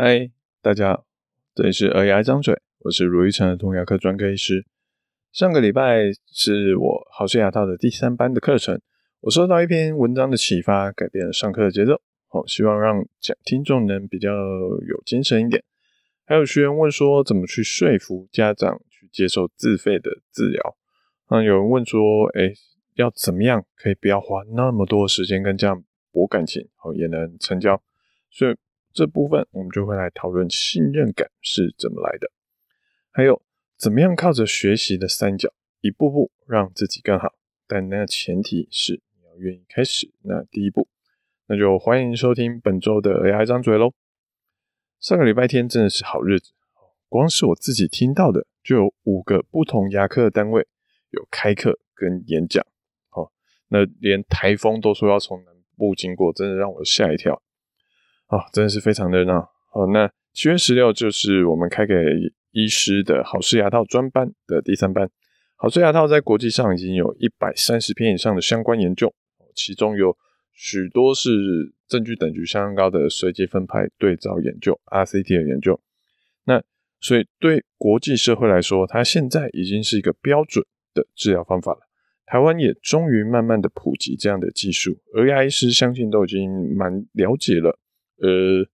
嗨，大家好，这里是儿牙张嘴，我是卢玉成的童牙科专科医师。上个礼拜是我好事牙套的第三班的课程，我收到一篇文章的启发，改变了上课的节奏。好，希望让讲听众能比较有精神一点。还有学员问说，怎么去说服家长去接受自费的治疗？嗯，有人问说，哎，要怎么样可以不要花那么多时间跟家长博感情，好也能成交？所以。这部分我们就会来讨论信任感是怎么来的，还有怎么样靠着学习的三角，一步步让自己更好。但那前提是你要愿意开始那第一步。那就欢迎收听本周的 AI 张嘴喽。上个礼拜天真的是好日子，光是我自己听到的就有五个不同牙科的单位有开课跟演讲。好，那连台风都说要从南部经过，真的让我吓一跳。哦，真的是非常热闹。好，那七月十六就是我们开给医师的好事牙套专班的第三班。好事牙套在国际上已经有一百三十篇以上的相关研究，其中有许多是证据等级相当高的随机分派对照研究 （RCT） 的研究。那所以对国际社会来说，它现在已经是一个标准的治疗方法了。台湾也终于慢慢的普及这样的技术，而牙医师相信都已经蛮了解了。呃，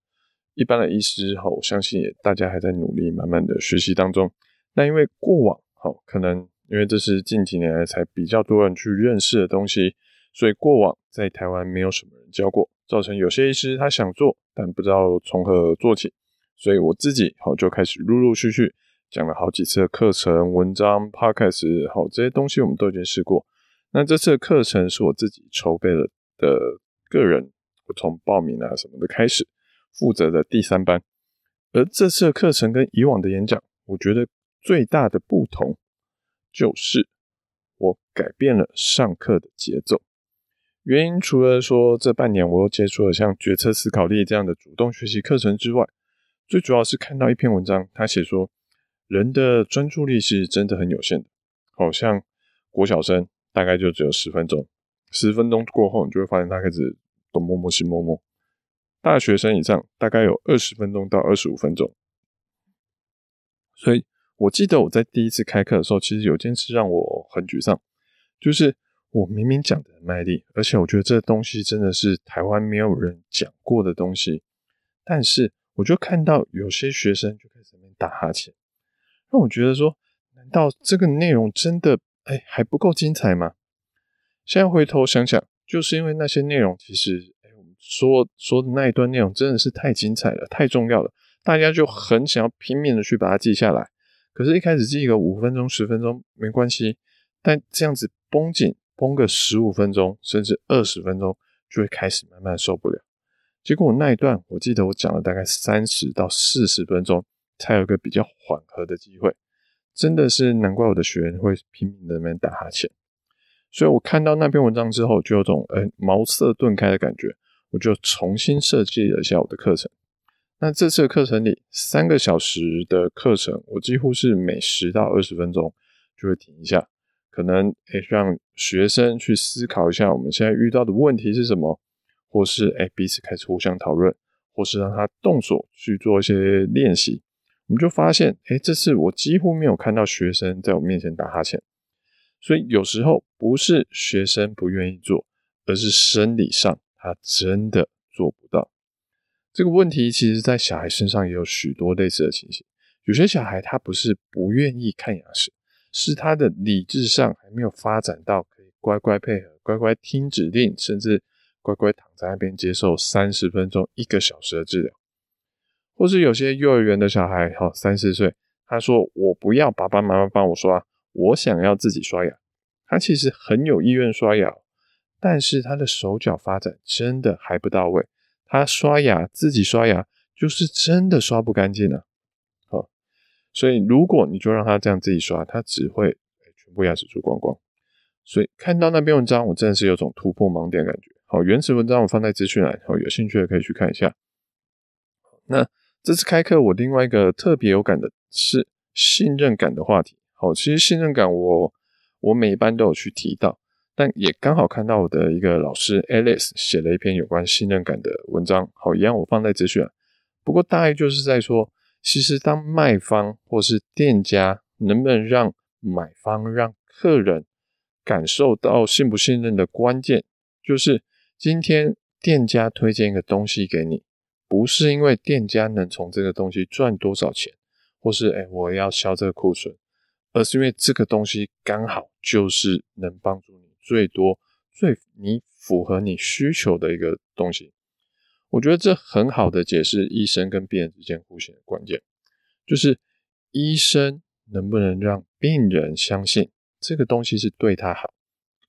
一般的医师哈，我相信也大家还在努力，慢慢的学习当中。那因为过往哈，可能因为这是近几年来才比较多人去认识的东西，所以过往在台湾没有什么人教过，造成有些医师他想做，但不知道从何做起。所以我自己好就开始陆陆续续讲了好几次的课程、文章、podcast，好这些东西我们都已经试过。那这次的课程是我自己筹备了的个人。我从报名啊什么的开始负责的第三班，而这次的课程跟以往的演讲，我觉得最大的不同就是我改变了上课的节奏。原因除了说这半年我又接触了像决策思考力这样的主动学习课程之外，最主要是看到一篇文章，他写说人的专注力是真的很有限的，好像国小生大概就只有十分钟，十分钟过后你就会发现他开始。东摸摸西摸摸，大学生以上大概有二十分钟到二十五分钟。所以我记得我在第一次开课的时候，其实有件事让我很沮丧，就是我明明讲的很卖力，而且我觉得这东西真的是台湾没有人讲过的东西，但是我就看到有些学生就开始那边打哈欠，让我觉得说，难道这个内容真的哎还不够精彩吗？现在回头想想。就是因为那些内容，其实，哎，我们说说的那一段内容真的是太精彩了，太重要了，大家就很想要拼命的去把它记下来。可是，一开始记个五分钟、十分钟没关系，但这样子绷紧绷个十五分钟，甚至二十分钟，就会开始慢慢受不了。结果我那一段，我记得我讲了大概三十到四十分钟，才有个比较缓和的机会。真的是难怪我的学员会拼命的在那边打哈欠。所以我看到那篇文章之后，就有种诶茅塞顿开的感觉，我就重新设计了一下我的课程。那这次的课程里，三个小时的课程，我几乎是每十到二十分钟就会停一下，可能诶让学生去思考一下我们现在遇到的问题是什么，或是诶彼此开始互相讨论，或是让他动手去做一些练习。我们就发现，诶这次我几乎没有看到学生在我面前打哈欠。所以有时候不是学生不愿意做，而是生理上他真的做不到。这个问题其实，在小孩身上也有许多类似的情形。有些小孩他不是不愿意看牙齿，是他的理智上还没有发展到可以乖乖配合、乖乖听指令，甚至乖乖躺在那边接受三十分钟、一个小时的治疗。或是有些幼儿园的小孩，哈，三四岁，他说：“我不要爸爸妈妈帮我刷。”我想要自己刷牙，他其实很有意愿刷牙，但是他的手脚发展真的还不到位。他刷牙自己刷牙，就是真的刷不干净啊。好，所以如果你就让他这样自己刷，他只会全部牙齿蛀光光。所以看到那篇文章，我真的是有种突破盲点感觉。好，原始文章我放在资讯栏，好，有兴趣的可以去看一下。那这次开课，我另外一个特别有感的是信任感的话题。哦，其实信任感我我每一班都有去提到，但也刚好看到我的一个老师 Alice 写了一篇有关信任感的文章。好，一样我放在资讯。不过大概就是在说，其实当卖方或是店家能不能让买方、让客人感受到信不信任的关键，就是今天店家推荐一个东西给你，不是因为店家能从这个东西赚多少钱，或是哎我要销这个库存，而是因为这个东西刚好就是能帮助你最多、最你符合你需求的一个东西。我觉得这很好的解释医生跟病人之间互信的关键，就是医生能不能让病人相信这个东西是对他好，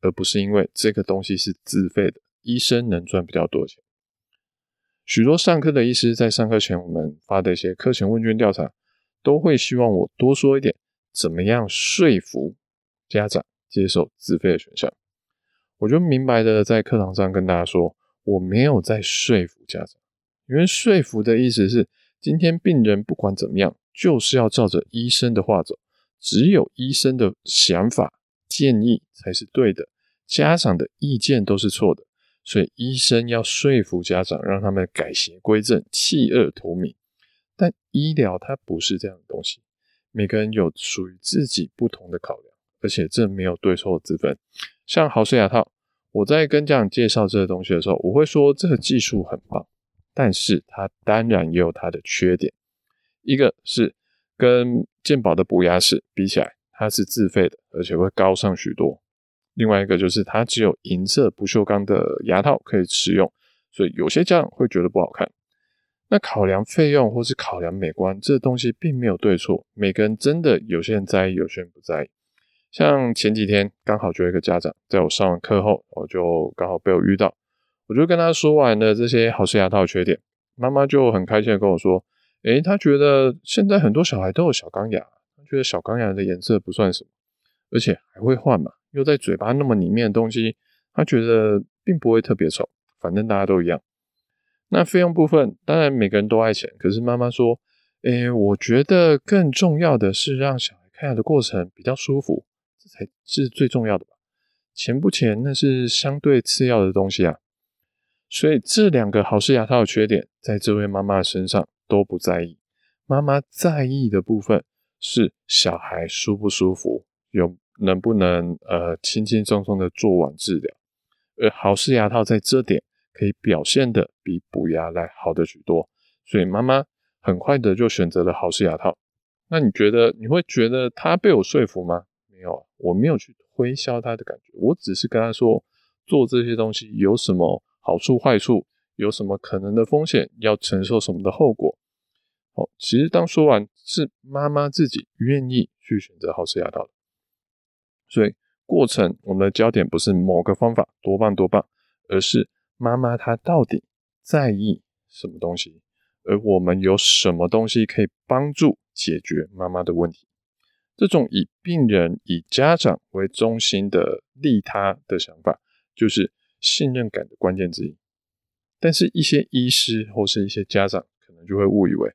而不是因为这个东西是自费的，医生能赚比较多钱。许多上课的医师在上课前我们发的一些课前问卷调查，都会希望我多说一点，怎么样说服家长接受自费的选项。我就明白的在课堂上跟大家说。我没有在说服家长，因为说服的意思是，今天病人不管怎么样，就是要照着医生的话走，只有医生的想法建议才是对的，家长的意见都是错的，所以医生要说服家长，让他们改邪归正，弃恶投明。但医疗它不是这样的东西，每个人有属于自己不同的考量，而且这没有对错之分。像豪氏牙套。我在跟家长介绍这个东西的时候，我会说这个技术很棒，但是它当然也有它的缺点。一个是跟健保的补牙齿比起来，它是自费的，而且会高上许多。另外一个就是它只有银色不锈钢的牙套可以使用，所以有些家长会觉得不好看。那考量费用或是考量美观，这东西并没有对错，每个人真的有些人在意，有些人不在意。像前几天刚好就有一个家长在我上完课后，我就刚好被我遇到，我就跟他说完了这些豪氏牙套的缺点，妈妈就很开心的跟我说，诶，他觉得现在很多小孩都有小钢牙，他觉得小钢牙的颜色不算什么，而且还会换嘛，又在嘴巴那么里面的东西，他觉得并不会特别丑，反正大家都一样。那费用部分，当然每个人都爱钱，可是妈妈说，诶，我觉得更重要的是让小孩看牙的过程比较舒服。这才是最重要的吧？钱不钱，那是相对次要的东西啊。所以这两个豪氏牙套的缺点，在这位妈妈身上都不在意。妈妈在意的部分是小孩舒不舒服，有能不能呃轻轻松松的做完治疗。而豪氏牙套在这点可以表现的比补牙来好的许多，所以妈妈很快的就选择了豪氏牙套。那你觉得你会觉得他被我说服吗？没有，我没有去推销他的感觉，我只是跟他说做这些东西有什么好处坏处，有什么可能的风险，要承受什么的后果。好，其实当说完是妈妈自己愿意去选择豪氏牙套的，所以过程我们的焦点不是某个方法多棒多棒，而是妈妈她到底在意什么东西，而我们有什么东西可以帮助解决妈妈的问题。这种以病人、以家长为中心的利他的想法，就是信任感的关键之一。但是，一些医师或是一些家长可能就会误以为，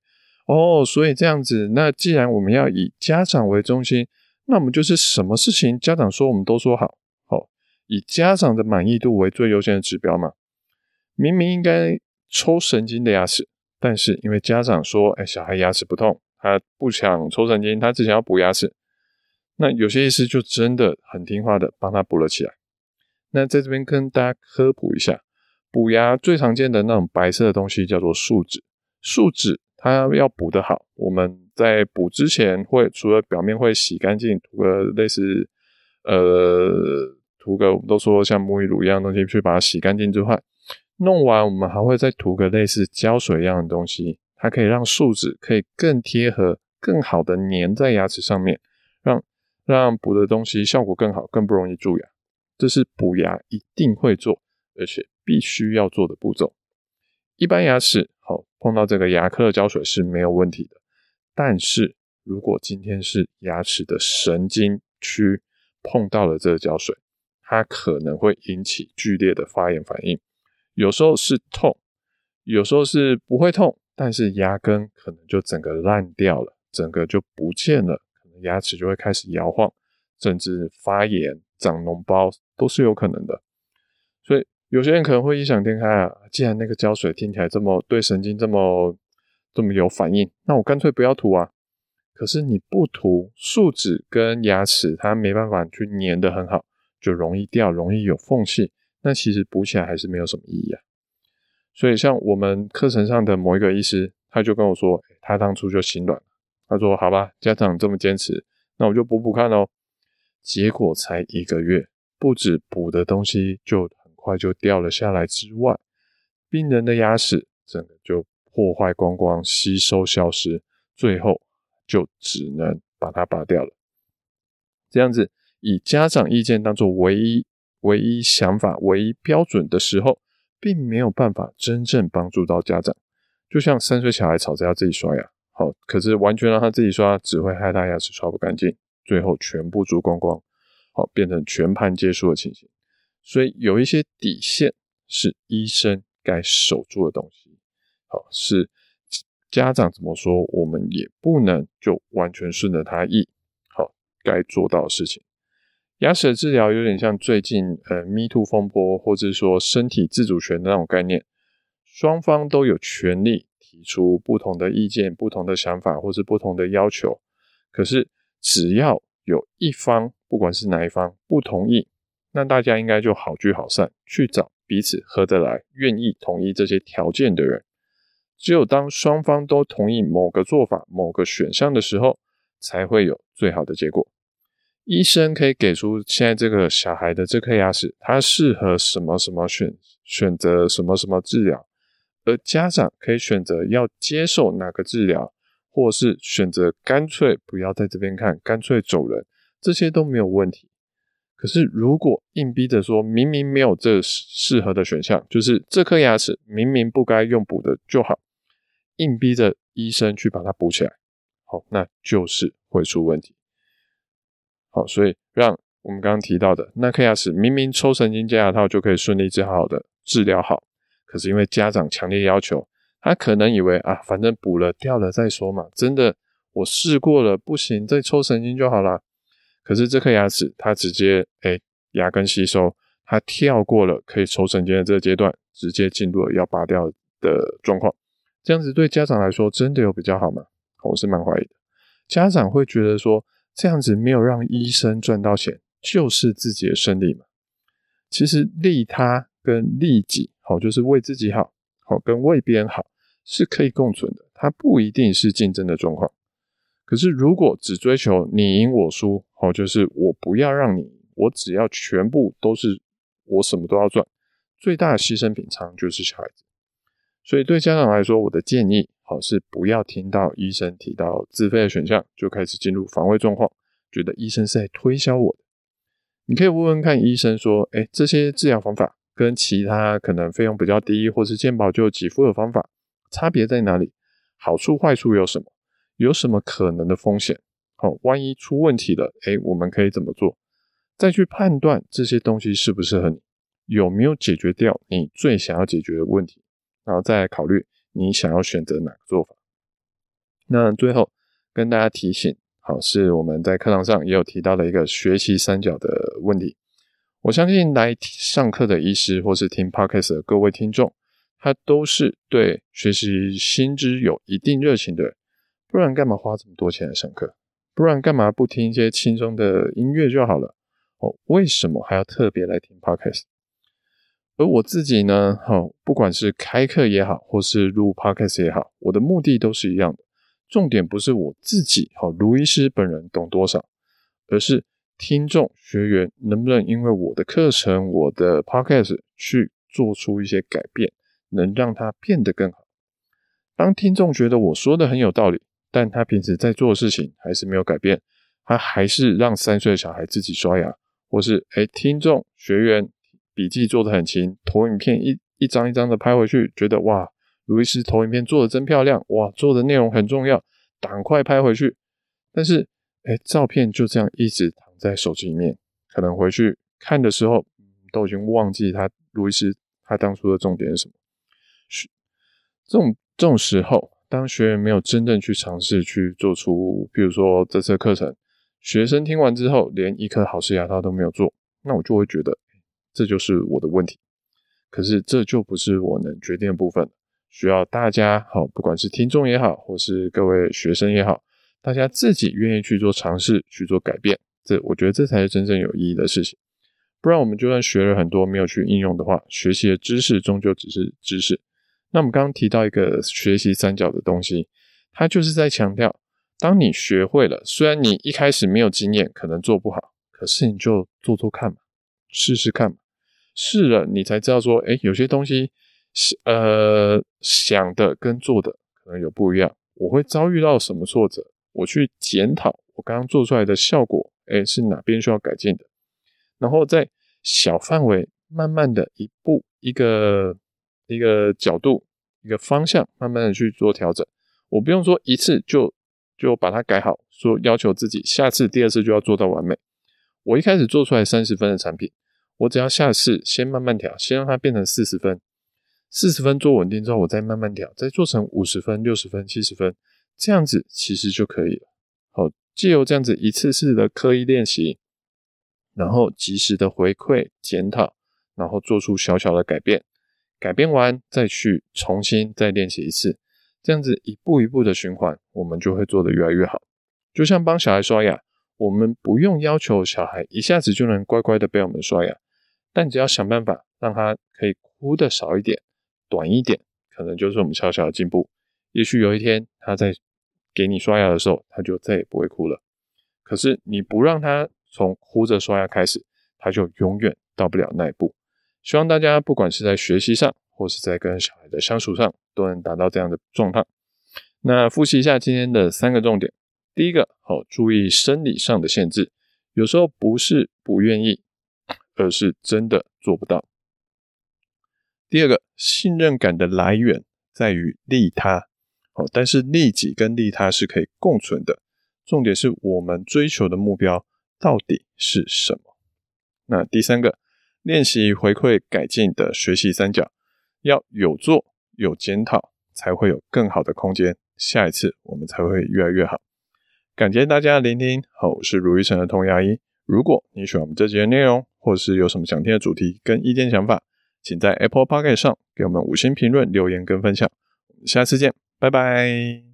哦，所以这样子，那既然我们要以家长为中心，那我们就是什么事情家长说我们都说好，好，以家长的满意度为最优先的指标嘛。明明应该抽神经的牙齿，但是因为家长说，哎，小孩牙齿不痛。他不想抽神经，他只想要补牙齿。那有些医师就真的很听话的帮他补了起来。那在这边跟大家科普一下，补牙最常见的那种白色的东西叫做树脂。树脂它要补得好，我们在补之前会除了表面会洗干净，涂个类似呃涂个我们都说像沐浴乳一样东西去把它洗干净之外，弄完我们还会再涂个类似胶水一样的东西。它可以让树脂可以更贴合、更好的粘在牙齿上面，让让补的东西效果更好，更不容易蛀牙。这是补牙一定会做，而且必须要做的步骤。一般牙齿好碰到这个牙科的胶水是没有问题的，但是如果今天是牙齿的神经区碰到了这个胶水，它可能会引起剧烈的发炎反应，有时候是痛，有时候是不会痛。但是牙根可能就整个烂掉了，整个就不见了，可能牙齿就会开始摇晃，甚至发炎、长脓包都是有可能的。所以有些人可能会异想天开啊，既然那个胶水听起来这么对神经这么这么有反应，那我干脆不要涂啊。可是你不涂，树脂跟牙齿它没办法去粘得很好，就容易掉，容易有缝隙。那其实补起来还是没有什么意义啊。所以像我们课程上的某一个医师，他就跟我说，他当初就心软，他说：“好吧，家长这么坚持，那我就补补看哦。”结果才一个月，不止补的东西就很快就掉了下来之外，病人的牙齿整个就破坏光光，吸收消失，最后。就只能把它拔掉了。这样子，以家长意见当做唯一、唯一想法、唯一标准的时候，并没有办法真正帮助到家长。就像三岁小孩吵着要自己刷牙，好，可是完全让他自己刷，只会害他牙齿刷不干净，最后全部蛀光光，好，变成全盘皆输的情形。所以有一些底线是医生该守住的东西，好，是。家长怎么说，我们也不能就完全顺着他意。好，该做到的事情。牙齿的治疗有点像最近呃 Me Too 风波，或者说身体自主权的那种概念，双方都有权利提出不同的意见、不同的想法，或是不同的要求。可是只要有一方，不管是哪一方不同意，那大家应该就好聚好散，去找彼此合得来、愿意同意这些条件的人。只有当双方都同意某个做法、某个选项的时候，才会有最好的结果。医生可以给出现在这个小孩的这颗牙齿，它适合什么什么选选择什么什么治疗，而家长可以选择要接受哪个治疗，或是选择干脆不要在这边看，干脆走人，这些都没有问题。可是如果硬逼着说明明没有这适合的选项，就是这颗牙齿明明不该用补的就好。硬逼着医生去把它补起来，好，那就是会出问题。好，所以让我们刚刚提到的那颗牙齿，明明抽神经加牙套就可以顺利治好的治疗好，可是因为家长强烈要求，他可能以为啊，反正补了掉了再说嘛。真的，我试过了不行，再抽神经就好了。可是这颗牙齿它直接哎牙根吸收，它跳过了可以抽神经的这个阶段，直接进入了要拔掉的状况。这样子对家长来说真的有比较好吗？我是蛮怀疑的。家长会觉得说，这样子没有让医生赚到钱，就是自己的胜利嘛？其实利他跟利己，好，就是为自己好，好跟为别人好是可以共存的，它不一定是竞争的状况。可是如果只追求你赢我输，好，就是我不要让你赢，我只要全部都是我什么都要赚，最大的牺牲品常常就是小孩子。所以对家长来说，我的建议好是不要听到医生提到自费的选项就开始进入防卫状况，觉得医生是在推销我的。你可以问问看医生说，哎，这些治疗方法跟其他可能费用比较低或是健保就给付的方法差别在哪里？好处坏处有什么？有什么可能的风险？好，万一出问题了，哎，我们可以怎么做？再去判断这些东西适不适合你，有没有解决掉你最想要解决的问题？然后再考虑你想要选择哪个做法。那最后跟大家提醒，好，是我们在课堂上也有提到的一个学习三角的问题。我相信来上课的医师或是听 Podcast 的各位听众，他都是对学习新知有一定热情的人，不然干嘛花这么多钱来上课？不然干嘛不听一些轻松的音乐就好了？哦，为什么还要特别来听 Podcast？而我自己呢，好，不管是开课也好，或是录 podcast 也好，我的目的都是一样的。重点不是我自己，好，卢医师本人懂多少，而是听众学员能不能因为我的课程、我的 podcast 去做出一些改变，能让它变得更好。当听众觉得我说的很有道理，但他平时在做的事情还是没有改变，他还是让三岁的小孩自己刷牙，或是诶，听众学员。笔记做的很勤，投影片一一张一张的拍回去，觉得哇，卢医师投影片做的真漂亮，哇，做的内容很重要，赶快拍回去。但是，哎，照片就这样一直躺在手机里面，可能回去看的时候，都已经忘记他卢医师他当初的重点是什么。这种这种时候，当学员没有真正去尝试去做出，比如说这次课程，学生听完之后连一颗好式牙套都没有做，那我就会觉得。这就是我的问题，可是这就不是我能决定的部分。需要大家好，不管是听众也好，或是各位学生也好，大家自己愿意去做尝试，去做改变，这我觉得这才是真正有意义的事情。不然我们就算学了很多，没有去应用的话，学习的知识终究只是知识。那我们刚刚提到一个学习三角的东西，它就是在强调，当你学会了，虽然你一开始没有经验，可能做不好，可是你就做做看嘛，试试看嘛，试了你才知道说，诶，有些东西呃想的跟做的可能有不一样，我会遭遇到什么挫折，我去检讨我刚刚做出来的效果，诶，是哪边需要改进的。然后在小范围，慢慢的一步一个一个角度一个方向，慢慢的去做调整。我不用说一次就就把它改好，说要求自己下次第二次就要做到完美。我一开始做出来三十分的产品，我只要下次先慢慢调，先让它变成四十分，四十分做稳定之后，我再慢慢调，再做成五十分、六十分、七十分，这样子其实就可以了。好，借由这样子一次次的刻意练习。然后及时的回馈检讨，然后做出小小的改变，改变完再去重新再练习一次，这样子一步一步的循环，我们就会做得越来越好。就像帮小孩刷牙，我们不用要求小孩一下子就能乖乖的被我们刷牙，但只要想办法让他可以哭的少一点、短一点，可能就是我们小小的进步。也许有一天他在给你刷牙的时候，他就再也不会哭了。可是你不让他。从哭着刷牙开始，他就永远到不了那一步。希望大家不管是在学习上，或是在跟小孩的相处上，都能达到这样的状态。那复习一下今天的三个重点：第一个，好，注意生理上的限制，有时候不是不愿意，而是真的做不到。第二个，信任感的来源在于利他，好，但是利己跟利他是可以共存的。重点是我们追求的目标。到底是什么？那第三个，练习回馈改进的学习三角，要有做有检讨，才会有更好的空间。下一次我们才会越来越好。感谢大家的聆听，好，我是卢玉成的童牙医。如果你喜欢我们这集的内容，或是有什么想听的主题跟意见想法，请在 Apple p o c k e t 上给我们五星评论、留言跟分享。我们下次见，拜拜。